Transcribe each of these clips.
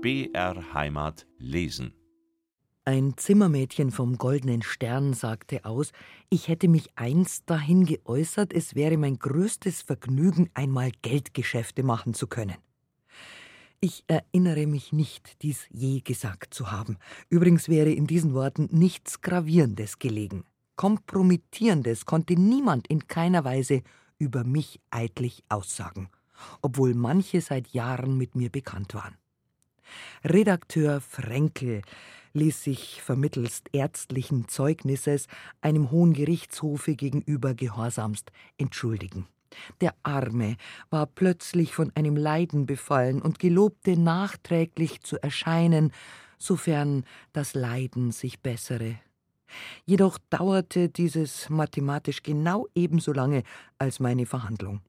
BR Heimat lesen. Ein Zimmermädchen vom Goldenen Stern sagte aus, ich hätte mich einst dahin geäußert, es wäre mein größtes Vergnügen, einmal Geldgeschäfte machen zu können. Ich erinnere mich nicht, dies je gesagt zu haben. Übrigens wäre in diesen Worten nichts Gravierendes gelegen. Kompromittierendes konnte niemand in keiner Weise über mich eidlich aussagen, obwohl manche seit Jahren mit mir bekannt waren. Redakteur Frenkel ließ sich vermittelst ärztlichen Zeugnisses einem hohen Gerichtshofe gegenüber gehorsamst entschuldigen. Der Arme war plötzlich von einem Leiden befallen und gelobte nachträglich zu erscheinen, sofern das Leiden sich bessere. Jedoch dauerte dieses mathematisch genau ebenso lange als meine Verhandlung.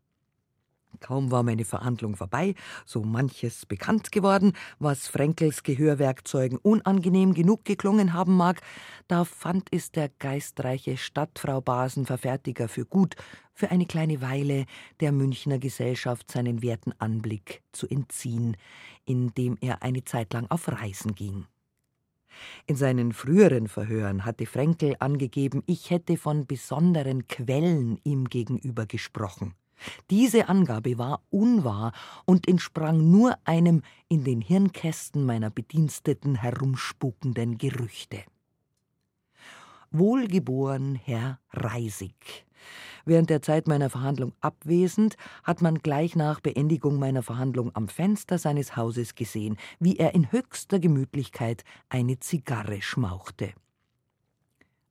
Kaum war meine Verhandlung vorbei, so manches bekannt geworden, was Frenkels Gehörwerkzeugen unangenehm genug geklungen haben mag, da fand es der geistreiche Stadtfrau Basenverfertiger für gut, für eine kleine Weile der Münchner Gesellschaft seinen werten Anblick zu entziehen, indem er eine Zeit lang auf Reisen ging. In seinen früheren Verhören hatte Frenkel angegeben, ich hätte von besonderen Quellen ihm gegenüber gesprochen. Diese Angabe war unwahr und entsprang nur einem in den Hirnkästen meiner Bediensteten herumspukenden Gerüchte. Wohlgeboren Herr Reisig. Während der Zeit meiner Verhandlung abwesend, hat man gleich nach Beendigung meiner Verhandlung am Fenster seines Hauses gesehen, wie er in höchster Gemütlichkeit eine Zigarre schmauchte.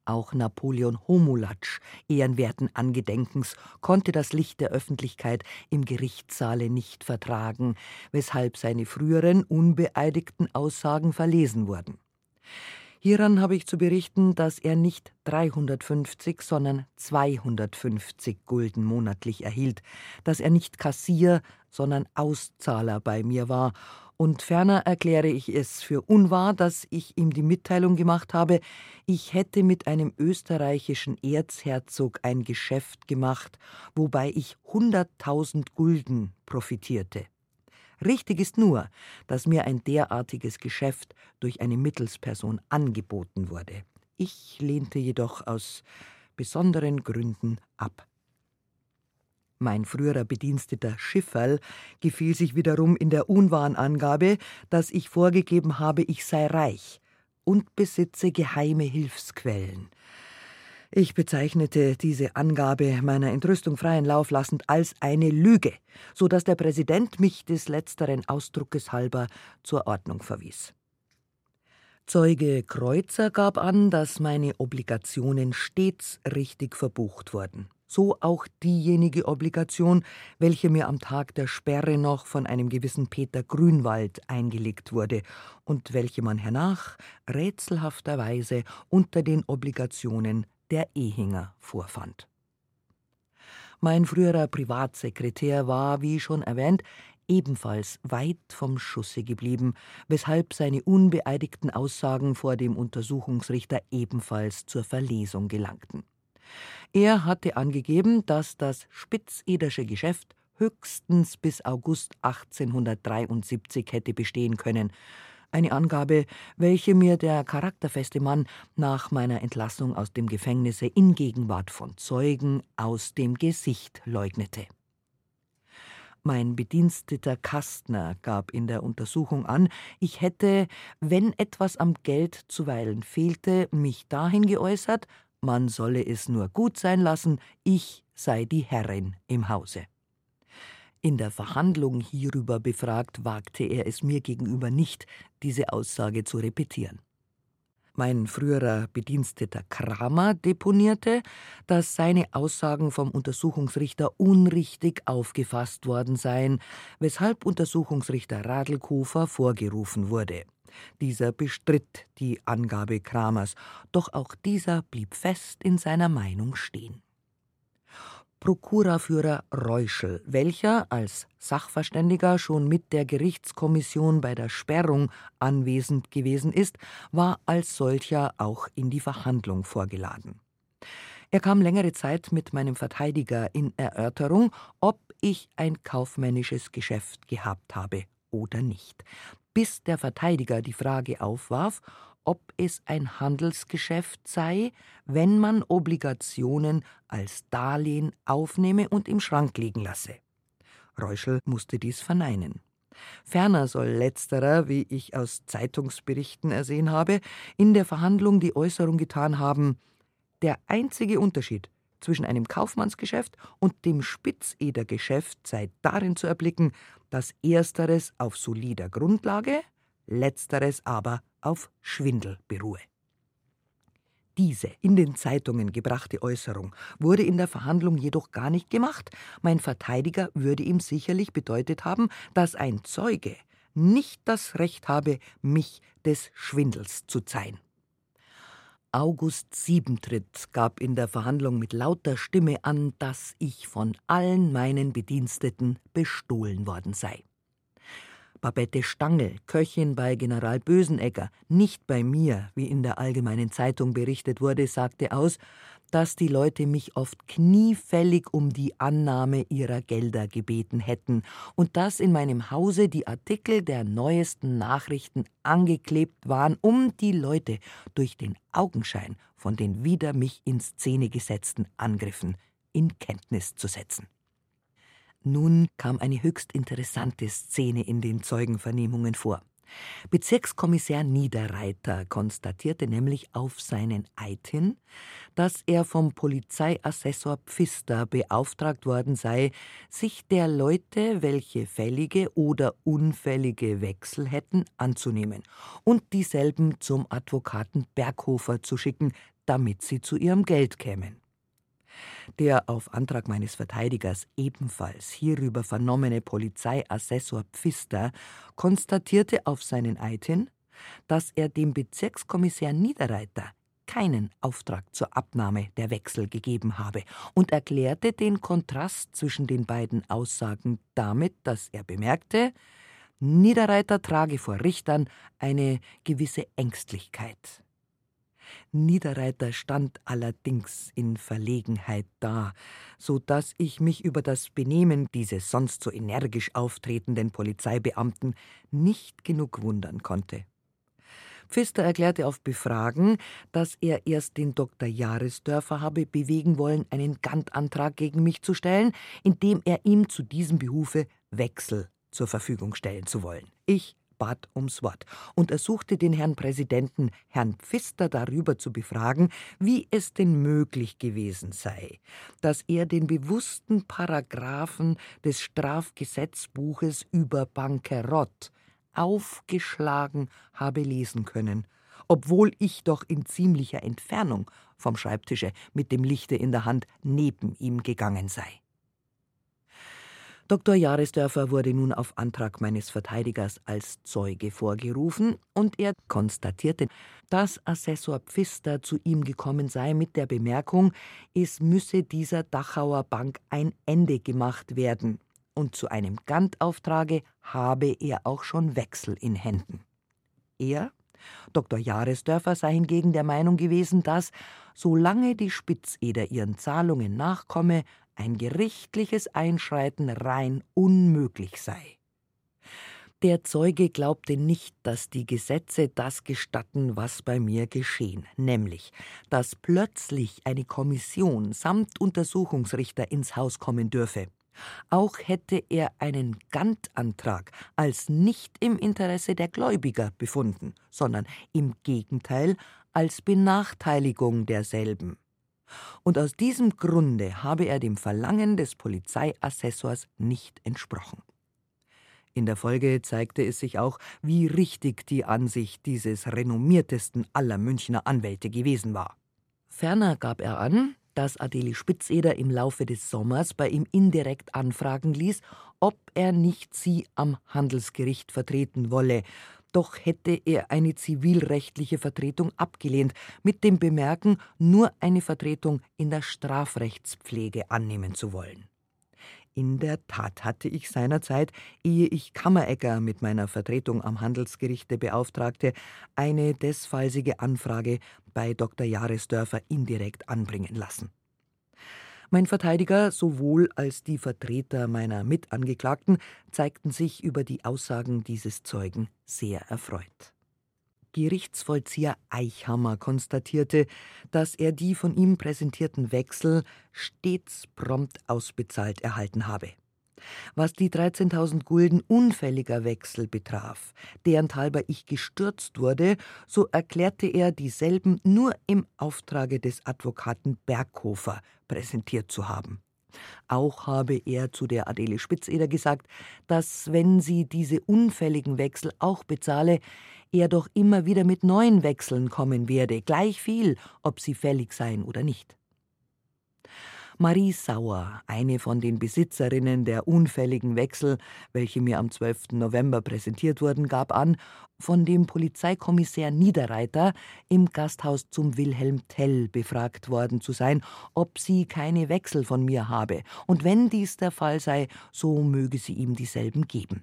Auch Napoleon Homulatsch, ehrenwerten Angedenkens, konnte das Licht der Öffentlichkeit im Gerichtssaale nicht vertragen, weshalb seine früheren unbeeidigten Aussagen verlesen wurden. Hieran habe ich zu berichten, dass er nicht 350, sondern 250 Gulden monatlich erhielt, dass er nicht Kassier, sondern Auszahler bei mir war und ferner erkläre ich es für unwahr, dass ich ihm die Mitteilung gemacht habe, ich hätte mit einem österreichischen Erzherzog ein Geschäft gemacht, wobei ich hunderttausend Gulden profitierte. Richtig ist nur, dass mir ein derartiges Geschäft durch eine Mittelsperson angeboten wurde. Ich lehnte jedoch aus besonderen Gründen ab. Mein früherer Bediensteter Schifferl gefiel sich wiederum in der unwahren Angabe, dass ich vorgegeben habe, ich sei reich und besitze geheime Hilfsquellen. Ich bezeichnete diese Angabe meiner Entrüstung freien Lauf lassend als eine Lüge, so dass der Präsident mich des letzteren Ausdruckes halber zur Ordnung verwies. Zeuge Kreuzer gab an, dass meine Obligationen stets richtig verbucht wurden so auch diejenige Obligation, welche mir am Tag der Sperre noch von einem gewissen Peter Grünwald eingelegt wurde und welche man hernach rätselhafterweise unter den Obligationen der Ehinger vorfand. Mein früherer Privatsekretär war, wie schon erwähnt, ebenfalls weit vom Schusse geblieben, weshalb seine unbeeidigten Aussagen vor dem Untersuchungsrichter ebenfalls zur Verlesung gelangten. Er hatte angegeben, dass das Spitzedersche Geschäft höchstens bis August 1873 hätte bestehen können. Eine Angabe, welche mir der charakterfeste Mann nach meiner Entlassung aus dem Gefängnisse in Gegenwart von Zeugen aus dem Gesicht leugnete. Mein Bediensteter Kastner gab in der Untersuchung an, ich hätte, wenn etwas am Geld zuweilen fehlte, mich dahin geäußert, man solle es nur gut sein lassen, ich sei die Herrin im Hause. In der Verhandlung hierüber befragt, wagte er es mir gegenüber nicht, diese Aussage zu repetieren. Mein früherer Bediensteter Kramer deponierte, dass seine Aussagen vom Untersuchungsrichter unrichtig aufgefasst worden seien, weshalb Untersuchungsrichter Radlkofer vorgerufen wurde. Dieser bestritt die Angabe Kramers, doch auch dieser blieb fest in seiner Meinung stehen. Prokuraführer Reuschel, welcher als Sachverständiger schon mit der Gerichtskommission bei der Sperrung anwesend gewesen ist, war als solcher auch in die Verhandlung vorgeladen. Er kam längere Zeit mit meinem Verteidiger in Erörterung, ob ich ein kaufmännisches Geschäft gehabt habe oder nicht bis der Verteidiger die Frage aufwarf, ob es ein Handelsgeschäft sei, wenn man Obligationen als Darlehen aufnehme und im Schrank liegen lasse. Reuschel musste dies verneinen. Ferner soll letzterer, wie ich aus Zeitungsberichten ersehen habe, in der Verhandlung die Äußerung getan haben, der einzige Unterschied zwischen einem Kaufmannsgeschäft und dem Spitzedergeschäft sei darin zu erblicken, dass ersteres auf solider Grundlage, letzteres aber auf Schwindel beruhe. Diese in den Zeitungen gebrachte Äußerung wurde in der Verhandlung jedoch gar nicht gemacht. Mein Verteidiger würde ihm sicherlich bedeutet haben, dass ein Zeuge nicht das Recht habe, mich des Schwindels zu zeihen. August Siebentritt gab in der Verhandlung mit lauter Stimme an, dass ich von allen meinen Bediensteten bestohlen worden sei. Babette Stangl, Köchin bei General Bösenegger, nicht bei mir, wie in der Allgemeinen Zeitung berichtet wurde, sagte aus, dass die Leute mich oft kniefällig um die Annahme ihrer Gelder gebeten hätten und dass in meinem Hause die Artikel der neuesten Nachrichten angeklebt waren, um die Leute durch den Augenschein von den wider mich in Szene gesetzten Angriffen in Kenntnis zu setzen. Nun kam eine höchst interessante Szene in den Zeugenvernehmungen vor. Bezirkskommissar Niederreiter konstatierte nämlich auf seinen Eid hin, dass er vom Polizeiassessor Pfister beauftragt worden sei, sich der Leute, welche fällige oder unfällige Wechsel hätten, anzunehmen und dieselben zum Advokaten Berghofer zu schicken, damit sie zu ihrem Geld kämen. Der auf Antrag meines Verteidigers ebenfalls hierüber vernommene Polizeiassessor Pfister konstatierte auf seinen Eid hin, dass er dem Bezirkskommissär Niederreiter keinen Auftrag zur Abnahme der Wechsel gegeben habe und erklärte den Kontrast zwischen den beiden Aussagen damit, dass er bemerkte, Niederreiter trage vor Richtern eine gewisse Ängstlichkeit. Niederreiter stand allerdings in Verlegenheit da, so dass ich mich über das Benehmen dieses sonst so energisch auftretenden Polizeibeamten nicht genug wundern konnte. Pfister erklärte auf Befragen, dass er erst den Dr. Jahresdörfer habe bewegen wollen, einen Gantantrag gegen mich zu stellen, indem er ihm zu diesem Behufe Wechsel zur Verfügung stellen zu wollen. Ich bat ums Wort und ersuchte den Herrn Präsidenten, Herrn Pfister, darüber zu befragen, wie es denn möglich gewesen sei, dass er den bewussten Paragraphen des Strafgesetzbuches über Bankerott aufgeschlagen habe lesen können, obwohl ich doch in ziemlicher Entfernung vom Schreibtische mit dem Lichte in der Hand neben ihm gegangen sei. Dr. Jahresdörfer wurde nun auf Antrag meines Verteidigers als Zeuge vorgerufen und er konstatierte, dass Assessor Pfister zu ihm gekommen sei mit der Bemerkung, es müsse dieser Dachauer Bank ein Ende gemacht werden und zu einem Gantauftrage habe er auch schon Wechsel in Händen. Er, Dr. Jahresdörfer, sei hingegen der Meinung gewesen, dass, solange die Spitzeder ihren Zahlungen nachkomme, ein gerichtliches Einschreiten rein unmöglich sei. Der Zeuge glaubte nicht, dass die Gesetze das gestatten, was bei mir geschehen, nämlich, dass plötzlich eine Kommission samt Untersuchungsrichter ins Haus kommen dürfe. Auch hätte er einen Gantantrag als nicht im Interesse der Gläubiger befunden, sondern im Gegenteil als Benachteiligung derselben und aus diesem Grunde habe er dem Verlangen des Polizeiassessors nicht entsprochen. In der Folge zeigte es sich auch, wie richtig die Ansicht dieses renommiertesten aller Münchner Anwälte gewesen war. Ferner gab er an, dass Adeli Spitzeder im Laufe des Sommers bei ihm indirekt anfragen ließ, ob er nicht sie am Handelsgericht vertreten wolle, doch hätte er eine zivilrechtliche Vertretung abgelehnt, mit dem Bemerken, nur eine Vertretung in der Strafrechtspflege annehmen zu wollen. In der Tat hatte ich seinerzeit, ehe ich Kammeregger mit meiner Vertretung am Handelsgerichte beauftragte, eine desfallsige Anfrage bei Dr. Jahresdörfer indirekt anbringen lassen. Mein Verteidiger sowohl als die Vertreter meiner Mitangeklagten zeigten sich über die Aussagen dieses Zeugen sehr erfreut. Gerichtsvollzieher Eichhammer konstatierte, dass er die von ihm präsentierten Wechsel stets prompt ausbezahlt erhalten habe. Was die 13.000 Gulden unfälliger Wechsel betraf, deren halber ich gestürzt wurde, so erklärte er dieselben nur im Auftrage des Advokaten Berghofer präsentiert zu haben. Auch habe er zu der Adele Spitzeder gesagt, dass, wenn sie diese unfälligen Wechsel auch bezahle, er doch immer wieder mit neuen Wechseln kommen werde, gleich viel, ob sie fällig seien oder nicht. Marie Sauer, eine von den Besitzerinnen der unfälligen Wechsel, welche mir am 12. November präsentiert wurden, gab an, von dem Polizeikommissär Niederreiter im Gasthaus zum Wilhelm Tell befragt worden zu sein, ob sie keine Wechsel von mir habe, und wenn dies der Fall sei, so möge sie ihm dieselben geben.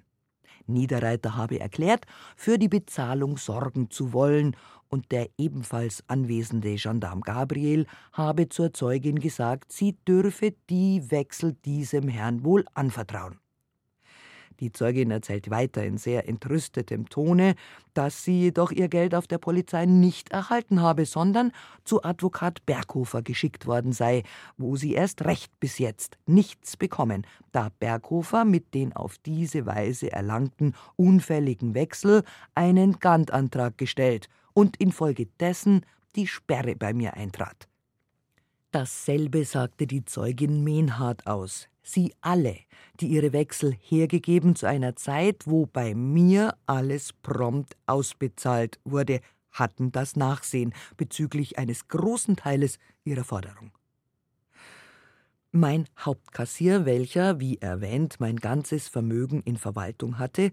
Niederreiter habe erklärt, für die Bezahlung sorgen zu wollen und der ebenfalls anwesende Gendarm Gabriel habe zur Zeugin gesagt, sie dürfe die Wechsel diesem Herrn wohl anvertrauen. Die Zeugin erzählt weiter in sehr entrüstetem Tone, dass sie jedoch ihr Geld auf der Polizei nicht erhalten habe, sondern zu Advokat Berghofer geschickt worden sei, wo sie erst recht bis jetzt nichts bekommen, da Berghofer mit den auf diese Weise erlangten unfälligen Wechsel einen Gantantrag gestellt und infolgedessen die Sperre bei mir eintrat. Dasselbe sagte die Zeugin Menhard aus. Sie alle, die ihre Wechsel hergegeben zu einer Zeit, wo bei mir alles prompt ausbezahlt wurde, hatten das Nachsehen bezüglich eines großen Teiles ihrer Forderung. Mein Hauptkassier, welcher, wie erwähnt, mein ganzes Vermögen in Verwaltung hatte,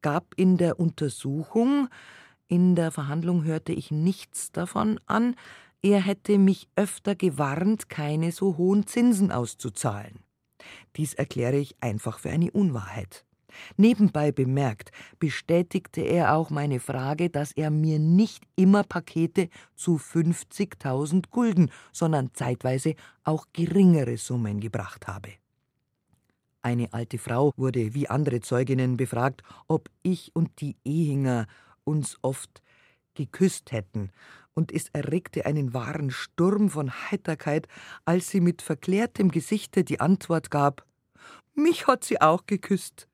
gab in der Untersuchung in der Verhandlung hörte ich nichts davon an, er hätte mich öfter gewarnt, keine so hohen Zinsen auszuzahlen. Dies erkläre ich einfach für eine Unwahrheit. Nebenbei bemerkt bestätigte er auch meine Frage, dass er mir nicht immer Pakete zu 50.000 Gulden, sondern zeitweise auch geringere Summen gebracht habe. Eine alte Frau wurde wie andere Zeuginnen befragt, ob ich und die Ehinger uns oft geküsst hätten, und es erregte einen wahren Sturm von Heiterkeit, als sie mit verklärtem Gesichte die Antwort gab Mich hat sie auch geküsst.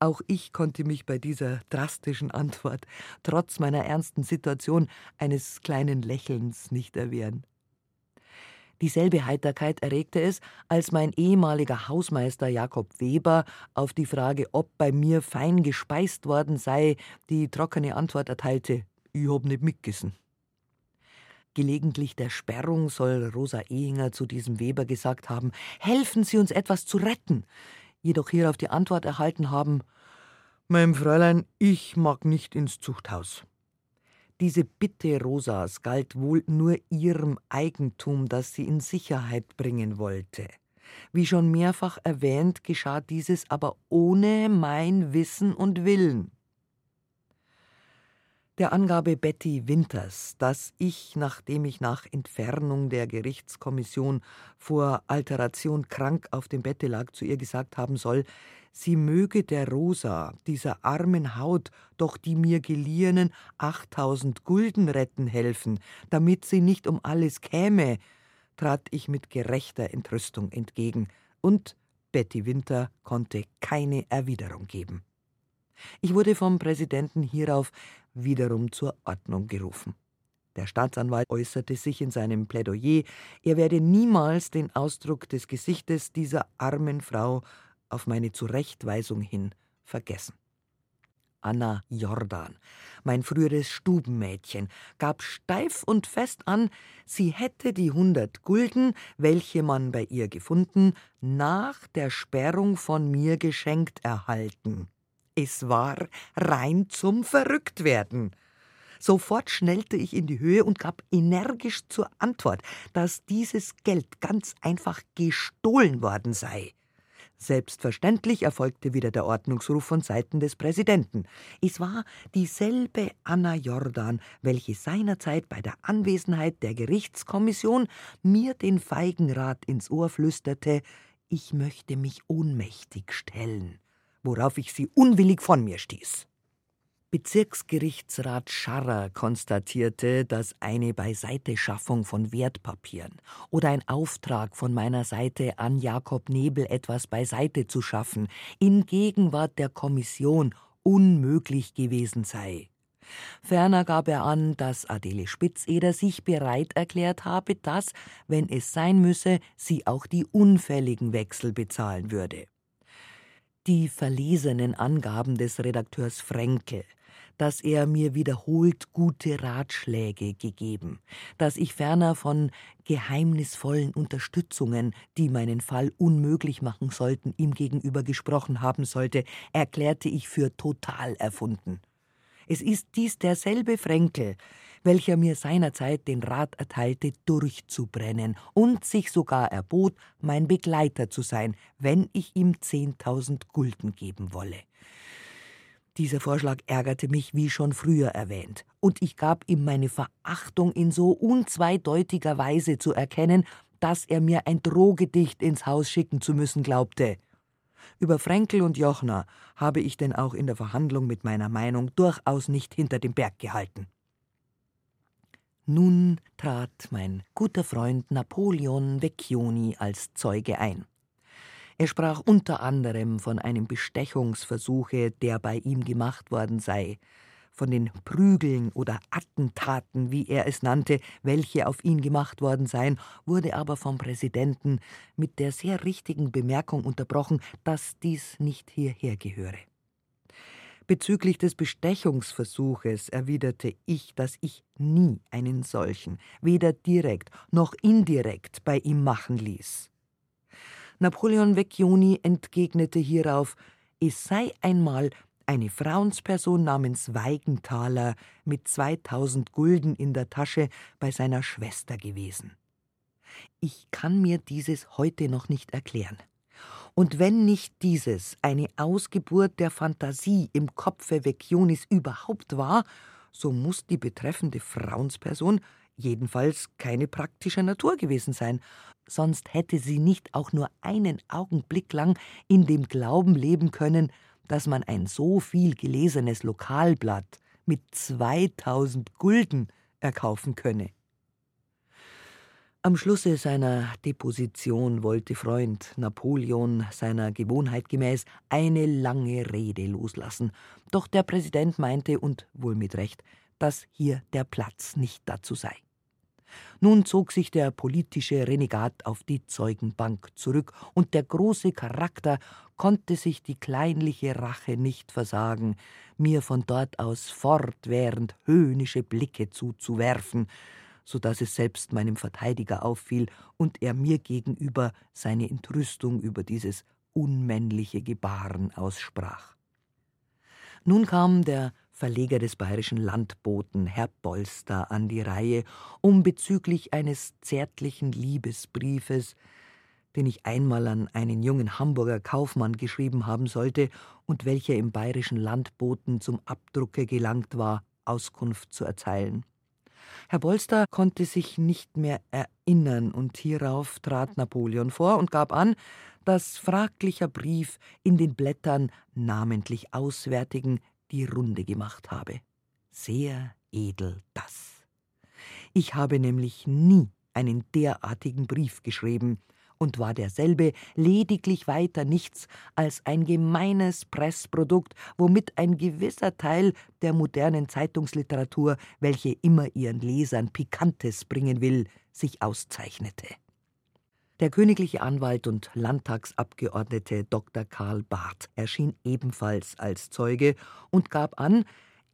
Auch ich konnte mich bei dieser drastischen Antwort, trotz meiner ernsten Situation, eines kleinen Lächelns nicht erwehren. Dieselbe Heiterkeit erregte es, als mein ehemaliger Hausmeister Jakob Weber auf die Frage, ob bei mir fein gespeist worden sei, die trockene Antwort erteilte: Ich hab nicht mitgessen. Gelegentlich der Sperrung soll Rosa Ehinger zu diesem Weber gesagt haben: Helfen Sie uns etwas zu retten. Jedoch hierauf die Antwort erhalten haben: Mein Fräulein, ich mag nicht ins Zuchthaus. Diese Bitte Rosas galt wohl nur ihrem Eigentum, das sie in Sicherheit bringen wollte. Wie schon mehrfach erwähnt, geschah dieses aber ohne mein Wissen und Willen. Der Angabe Betty Winters, dass ich, nachdem ich nach Entfernung der Gerichtskommission vor Alteration krank auf dem Bette lag, zu ihr gesagt haben soll, sie möge der Rosa, dieser armen Haut, doch die mir geliehenen 8000 Gulden retten helfen, damit sie nicht um alles käme, trat ich mit gerechter Entrüstung entgegen, und Betty Winter konnte keine Erwiderung geben. Ich wurde vom Präsidenten hierauf wiederum zur Ordnung gerufen. Der Staatsanwalt äußerte sich in seinem Plädoyer, er werde niemals den Ausdruck des Gesichtes dieser armen Frau auf meine Zurechtweisung hin vergessen. Anna Jordan, mein früheres Stubenmädchen, gab steif und fest an, sie hätte die hundert Gulden, welche man bei ihr gefunden, nach der Sperrung von mir geschenkt erhalten. Es war rein zum Verrücktwerden. Sofort schnellte ich in die Höhe und gab energisch zur Antwort, dass dieses Geld ganz einfach gestohlen worden sei. Selbstverständlich erfolgte wieder der Ordnungsruf von Seiten des Präsidenten. Es war dieselbe Anna Jordan, welche seinerzeit bei der Anwesenheit der Gerichtskommission mir den Feigenrat ins Ohr flüsterte, ich möchte mich ohnmächtig stellen, worauf ich sie unwillig von mir stieß. Bezirksgerichtsrat Scharrer konstatierte, dass eine Beiseiteschaffung von Wertpapieren oder ein Auftrag von meiner Seite an Jakob Nebel etwas beiseite zu schaffen in Gegenwart der Kommission unmöglich gewesen sei. Ferner gab er an, dass Adele Spitzeder sich bereit erklärt habe, dass, wenn es sein müsse, sie auch die unfälligen Wechsel bezahlen würde. Die verlesenen Angaben des Redakteurs Frenkel dass er mir wiederholt gute Ratschläge gegeben, dass ich ferner von geheimnisvollen Unterstützungen, die meinen Fall unmöglich machen sollten, ihm gegenüber gesprochen haben sollte, erklärte ich für total erfunden. Es ist dies derselbe Fränkel, welcher mir seinerzeit den Rat erteilte, durchzubrennen und sich sogar erbot, mein Begleiter zu sein, wenn ich ihm zehntausend Gulden geben wolle. Dieser Vorschlag ärgerte mich, wie schon früher erwähnt, und ich gab ihm meine Verachtung in so unzweideutiger Weise zu erkennen, dass er mir ein Drohgedicht ins Haus schicken zu müssen glaubte. Über Fränkel und Jochner habe ich denn auch in der Verhandlung mit meiner Meinung durchaus nicht hinter dem Berg gehalten. Nun trat mein guter Freund Napoleon Vecchioni als Zeuge ein. Er sprach unter anderem von einem Bestechungsversuche, der bei ihm gemacht worden sei, von den Prügeln oder Attentaten, wie er es nannte, welche auf ihn gemacht worden seien, wurde aber vom Präsidenten mit der sehr richtigen Bemerkung unterbrochen, dass dies nicht hierher gehöre. Bezüglich des Bestechungsversuches erwiderte ich, dass ich nie einen solchen, weder direkt noch indirekt bei ihm machen ließ. Napoleon Vecchioni entgegnete hierauf, es sei einmal eine Frauensperson namens Weigenthaler mit 2000 Gulden in der Tasche bei seiner Schwester gewesen. Ich kann mir dieses heute noch nicht erklären. Und wenn nicht dieses eine Ausgeburt der Fantasie im Kopfe Vecchionis überhaupt war, so muss die betreffende Frauensperson jedenfalls keine praktischer Natur gewesen sein, sonst hätte sie nicht auch nur einen Augenblick lang in dem Glauben leben können, dass man ein so viel gelesenes Lokalblatt mit 2000 Gulden erkaufen könne. Am Schlusse seiner Deposition wollte Freund Napoleon seiner Gewohnheit gemäß eine lange Rede loslassen, doch der Präsident meinte, und wohl mit Recht, dass hier der Platz nicht dazu sei. Nun zog sich der politische Renegat auf die Zeugenbank zurück, und der große Charakter konnte sich die kleinliche Rache nicht versagen, mir von dort aus fortwährend höhnische Blicke zuzuwerfen, so dass es selbst meinem Verteidiger auffiel und er mir gegenüber seine Entrüstung über dieses unmännliche Gebaren aussprach. Nun kam der Verleger des bayerischen Landboten, Herr Bolster, an die Reihe, um bezüglich eines zärtlichen Liebesbriefes, den ich einmal an einen jungen Hamburger Kaufmann geschrieben haben sollte und welcher im bayerischen Landboten zum Abdrucke gelangt war, Auskunft zu erteilen. Herr Bolster konnte sich nicht mehr erinnern, und hierauf trat Napoleon vor und gab an, dass fraglicher Brief in den Blättern namentlich Auswärtigen die Runde gemacht habe. Sehr edel das. Ich habe nämlich nie einen derartigen Brief geschrieben und war derselbe lediglich weiter nichts als ein gemeines Pressprodukt, womit ein gewisser Teil der modernen Zeitungsliteratur, welche immer ihren Lesern Pikantes bringen will, sich auszeichnete. Der königliche Anwalt und Landtagsabgeordnete Dr. Karl Barth erschien ebenfalls als Zeuge und gab an,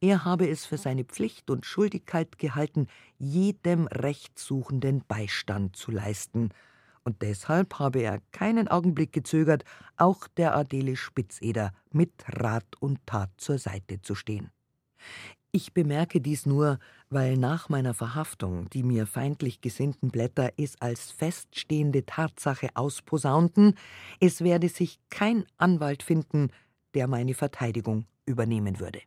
er habe es für seine Pflicht und Schuldigkeit gehalten, jedem Rechtssuchenden Beistand zu leisten, und deshalb habe er keinen Augenblick gezögert, auch der Adele Spitzeder mit Rat und Tat zur Seite zu stehen. Ich bemerke dies nur, weil nach meiner Verhaftung die mir feindlich gesinnten Blätter es als feststehende Tatsache ausposaunten, es werde sich kein Anwalt finden, der meine Verteidigung übernehmen würde.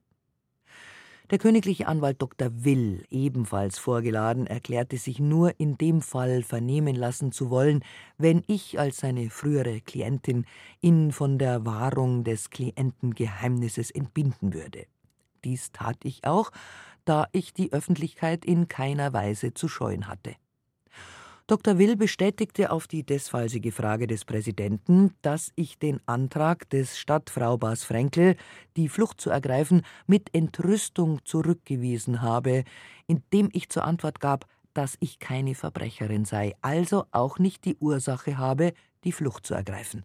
Der königliche Anwalt Dr. Will, ebenfalls vorgeladen, erklärte sich nur in dem Fall vernehmen lassen zu wollen, wenn ich als seine frühere Klientin ihn von der Wahrung des Klientengeheimnisses entbinden würde. Dies tat ich auch, da ich die Öffentlichkeit in keiner Weise zu scheuen hatte. Dr. Will bestätigte auf die desfallsige Frage des Präsidenten, dass ich den Antrag des Stadtfrau Bas Frenkel, die Flucht zu ergreifen, mit Entrüstung zurückgewiesen habe, indem ich zur Antwort gab, dass ich keine Verbrecherin sei, also auch nicht die Ursache habe, die Flucht zu ergreifen.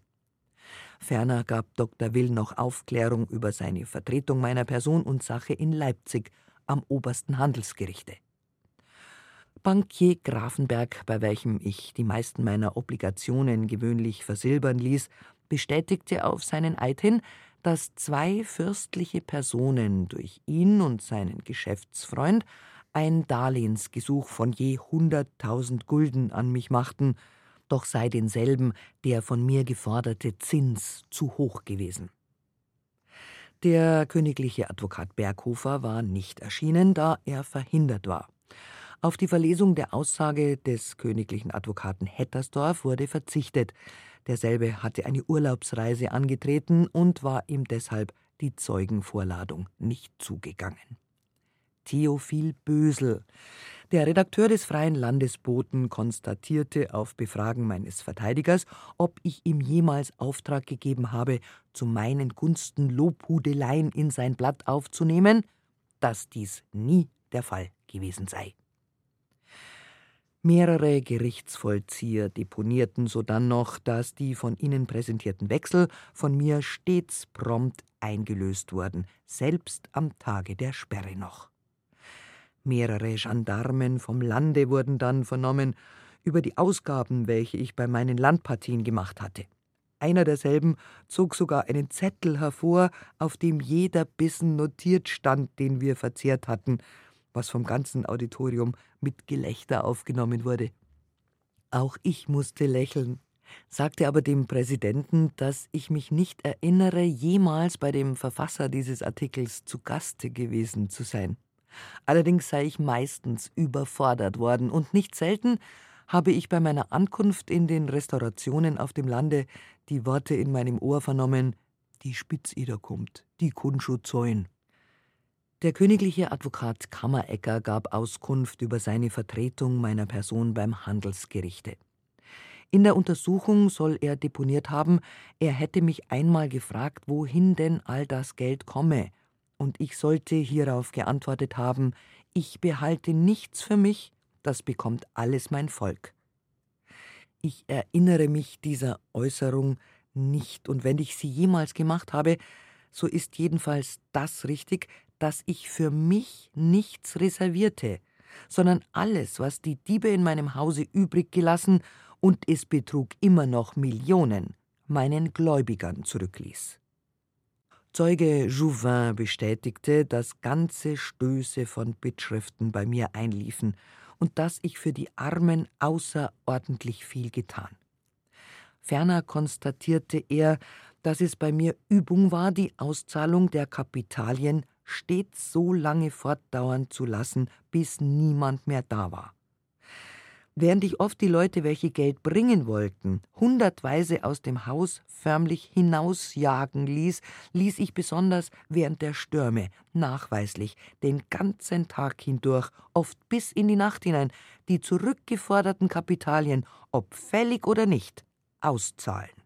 Ferner gab Dr. Will noch Aufklärung über seine Vertretung meiner Person und Sache in Leipzig am obersten Handelsgerichte. Bankier Grafenberg, bei welchem ich die meisten meiner Obligationen gewöhnlich versilbern ließ, bestätigte auf seinen Eid hin, dass zwei fürstliche Personen durch ihn und seinen Geschäftsfreund ein Darlehensgesuch von je hunderttausend Gulden an mich machten, doch sei denselben der von mir geforderte Zins zu hoch gewesen. Der königliche Advokat Berghofer war nicht erschienen, da er verhindert war. Auf die Verlesung der Aussage des königlichen Advokaten Hettersdorf wurde verzichtet. Derselbe hatte eine Urlaubsreise angetreten und war ihm deshalb die Zeugenvorladung nicht zugegangen. Theophil Bösel, der Redakteur des Freien Landesboten, konstatierte auf Befragen meines Verteidigers, ob ich ihm jemals Auftrag gegeben habe, zu meinen Gunsten Lobhudeleien in sein Blatt aufzunehmen, dass dies nie der Fall gewesen sei. Mehrere Gerichtsvollzieher deponierten sodann noch, dass die von ihnen präsentierten Wechsel von mir stets prompt eingelöst wurden, selbst am Tage der Sperre noch. Mehrere Gendarmen vom Lande wurden dann vernommen über die Ausgaben, welche ich bei meinen Landpartien gemacht hatte. Einer derselben zog sogar einen Zettel hervor, auf dem jeder Bissen notiert stand, den wir verzehrt hatten, was vom ganzen Auditorium mit Gelächter aufgenommen wurde. Auch ich musste lächeln, sagte aber dem Präsidenten, dass ich mich nicht erinnere, jemals bei dem Verfasser dieses Artikels zu Gaste gewesen zu sein. Allerdings sei ich meistens überfordert worden, und nicht selten habe ich bei meiner Ankunft in den Restaurationen auf dem Lande die Worte in meinem Ohr vernommen Die Spitzider kommt, die Kundschuh zäun. Der königliche Advokat Kammerecker gab Auskunft über seine Vertretung meiner Person beim Handelsgerichte. In der Untersuchung soll er deponiert haben, er hätte mich einmal gefragt, wohin denn all das Geld komme, und ich sollte hierauf geantwortet haben, ich behalte nichts für mich, das bekommt alles mein Volk. Ich erinnere mich dieser Äußerung nicht, und wenn ich sie jemals gemacht habe, so ist jedenfalls das richtig, dass ich für mich nichts reservierte, sondern alles, was die Diebe in meinem Hause übrig gelassen, und es betrug immer noch Millionen, meinen Gläubigern zurückließ. Zeuge Jouvin bestätigte, dass ganze Stöße von Bittschriften bei mir einliefen und dass ich für die Armen außerordentlich viel getan. Ferner konstatierte er, dass es bei mir Übung war, die Auszahlung der Kapitalien stets so lange fortdauern zu lassen, bis niemand mehr da war. Während ich oft die Leute, welche Geld bringen wollten, hundertweise aus dem Haus förmlich hinausjagen ließ, ließ ich besonders während der Stürme nachweislich den ganzen Tag hindurch, oft bis in die Nacht hinein, die zurückgeforderten Kapitalien, ob fällig oder nicht, auszahlen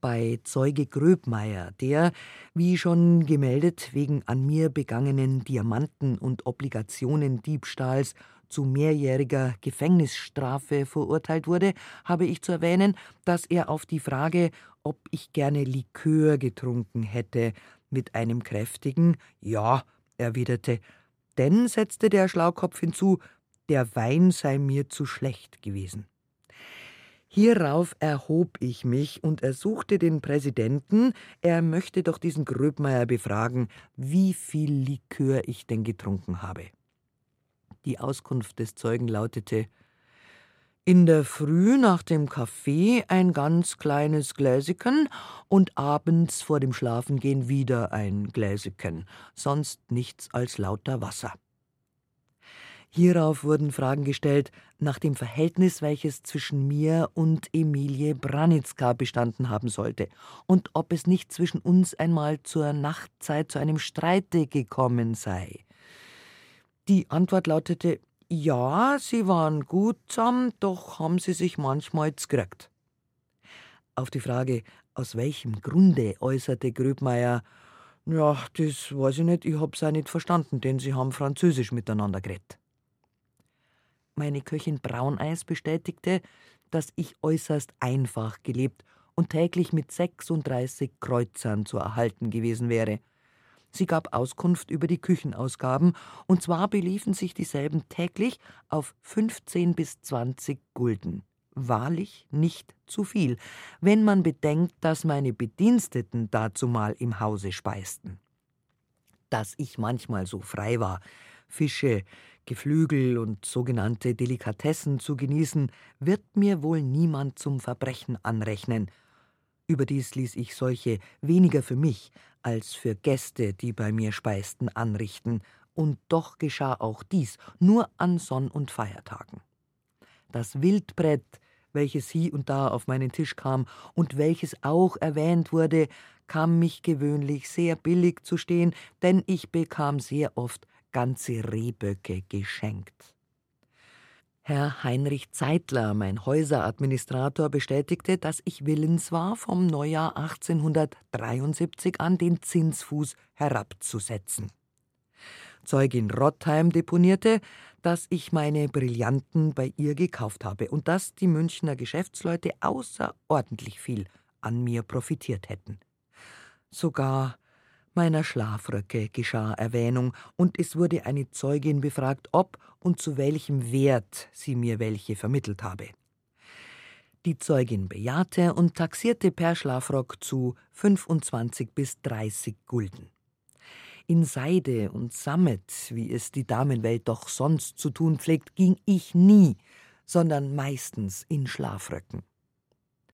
bei Zeuge Gröbmeier, der, wie schon gemeldet, wegen an mir begangenen Diamanten- und Obligationendiebstahls zu mehrjähriger Gefängnisstrafe verurteilt wurde, habe ich zu erwähnen, dass er auf die Frage, ob ich gerne Likör getrunken hätte, mit einem kräftigen Ja erwiderte. Denn, setzte der Schlaukopf hinzu, der Wein sei mir zu schlecht gewesen. Hierauf erhob ich mich und ersuchte den Präsidenten, er möchte doch diesen Gröbmeier befragen, wie viel Likör ich denn getrunken habe. Die Auskunft des Zeugen lautete in der Früh nach dem Kaffee ein ganz kleines Gläsiken und abends vor dem Schlafengehen wieder ein Gläsiken, sonst nichts als lauter Wasser. Hierauf wurden Fragen gestellt nach dem Verhältnis, welches zwischen mir und Emilie Branitzka bestanden haben sollte, und ob es nicht zwischen uns einmal zur Nachtzeit zu einem Streite gekommen sei. Die Antwort lautete Ja, sie waren gut zusammen, doch haben sie sich manchmal gekriegt. Auf die Frage, aus welchem Grunde, äußerte Gröbmeier, ja, das weiß ich nicht, ich hab's auch nicht verstanden, denn sie haben Französisch miteinander geredet. Meine Köchin Brauneis bestätigte, dass ich äußerst einfach gelebt und täglich mit 36 Kreuzern zu erhalten gewesen wäre. Sie gab Auskunft über die Küchenausgaben, und zwar beliefen sich dieselben täglich auf 15 bis 20 Gulden. Wahrlich nicht zu viel, wenn man bedenkt, dass meine Bediensteten dazumal im Hause speisten. Dass ich manchmal so frei war, Fische, Geflügel und sogenannte Delikatessen zu genießen, wird mir wohl niemand zum Verbrechen anrechnen. Überdies ließ ich solche weniger für mich als für Gäste, die bei mir speisten, anrichten, und doch geschah auch dies nur an Sonn- und Feiertagen. Das Wildbrett, welches hie und da auf meinen Tisch kam und welches auch erwähnt wurde, kam mich gewöhnlich sehr billig zu stehen, denn ich bekam sehr oft ganze Rehböcke geschenkt. Herr Heinrich Zeitler, mein Häuseradministrator, bestätigte, dass ich willens war, vom Neujahr 1873 an den Zinsfuß herabzusetzen. Zeugin Rottheim deponierte, dass ich meine Brillanten bei ihr gekauft habe und dass die Münchner Geschäftsleute außerordentlich viel an mir profitiert hätten. Sogar meiner Schlafröcke geschah Erwähnung, und es wurde eine Zeugin befragt, ob und zu welchem Wert sie mir welche vermittelt habe. Die Zeugin bejahte und taxierte per Schlafrock zu 25 bis 30 Gulden. In Seide und Sammet, wie es die Damenwelt doch sonst zu tun pflegt, ging ich nie, sondern meistens in Schlafröcken.